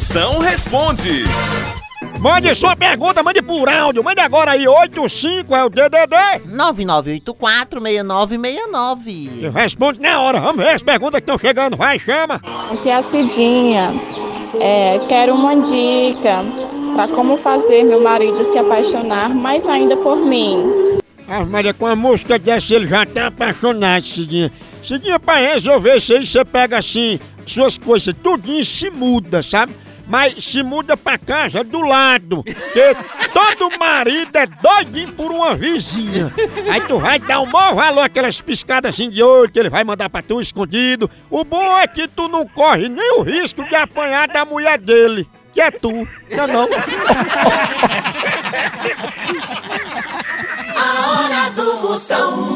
Moção responde. Mande sua pergunta, mande por áudio. Mande agora aí, 85 é o DDD. 9984-6969. E responde na hora. Vamos ver as perguntas que estão chegando. Vai, chama. Aqui é a Cidinha. É, quero uma dica para como fazer meu marido se apaixonar mais ainda por mim. Ah, Maria, com a música dessa ele já tá apaixonado, Cidinha. Cidinha, pra resolver isso aí, você pega assim, suas coisas, tudinho se muda, sabe? Mas se muda pra casa do lado. Porque todo marido é doidinho por uma vizinha. Aí tu vai dar o maior valor aquelas piscadas assim de olho que ele vai mandar pra tu escondido. O bom é que tu não corre nem o risco de apanhar da mulher dele. Que é tu, não é não? A hora do Moção.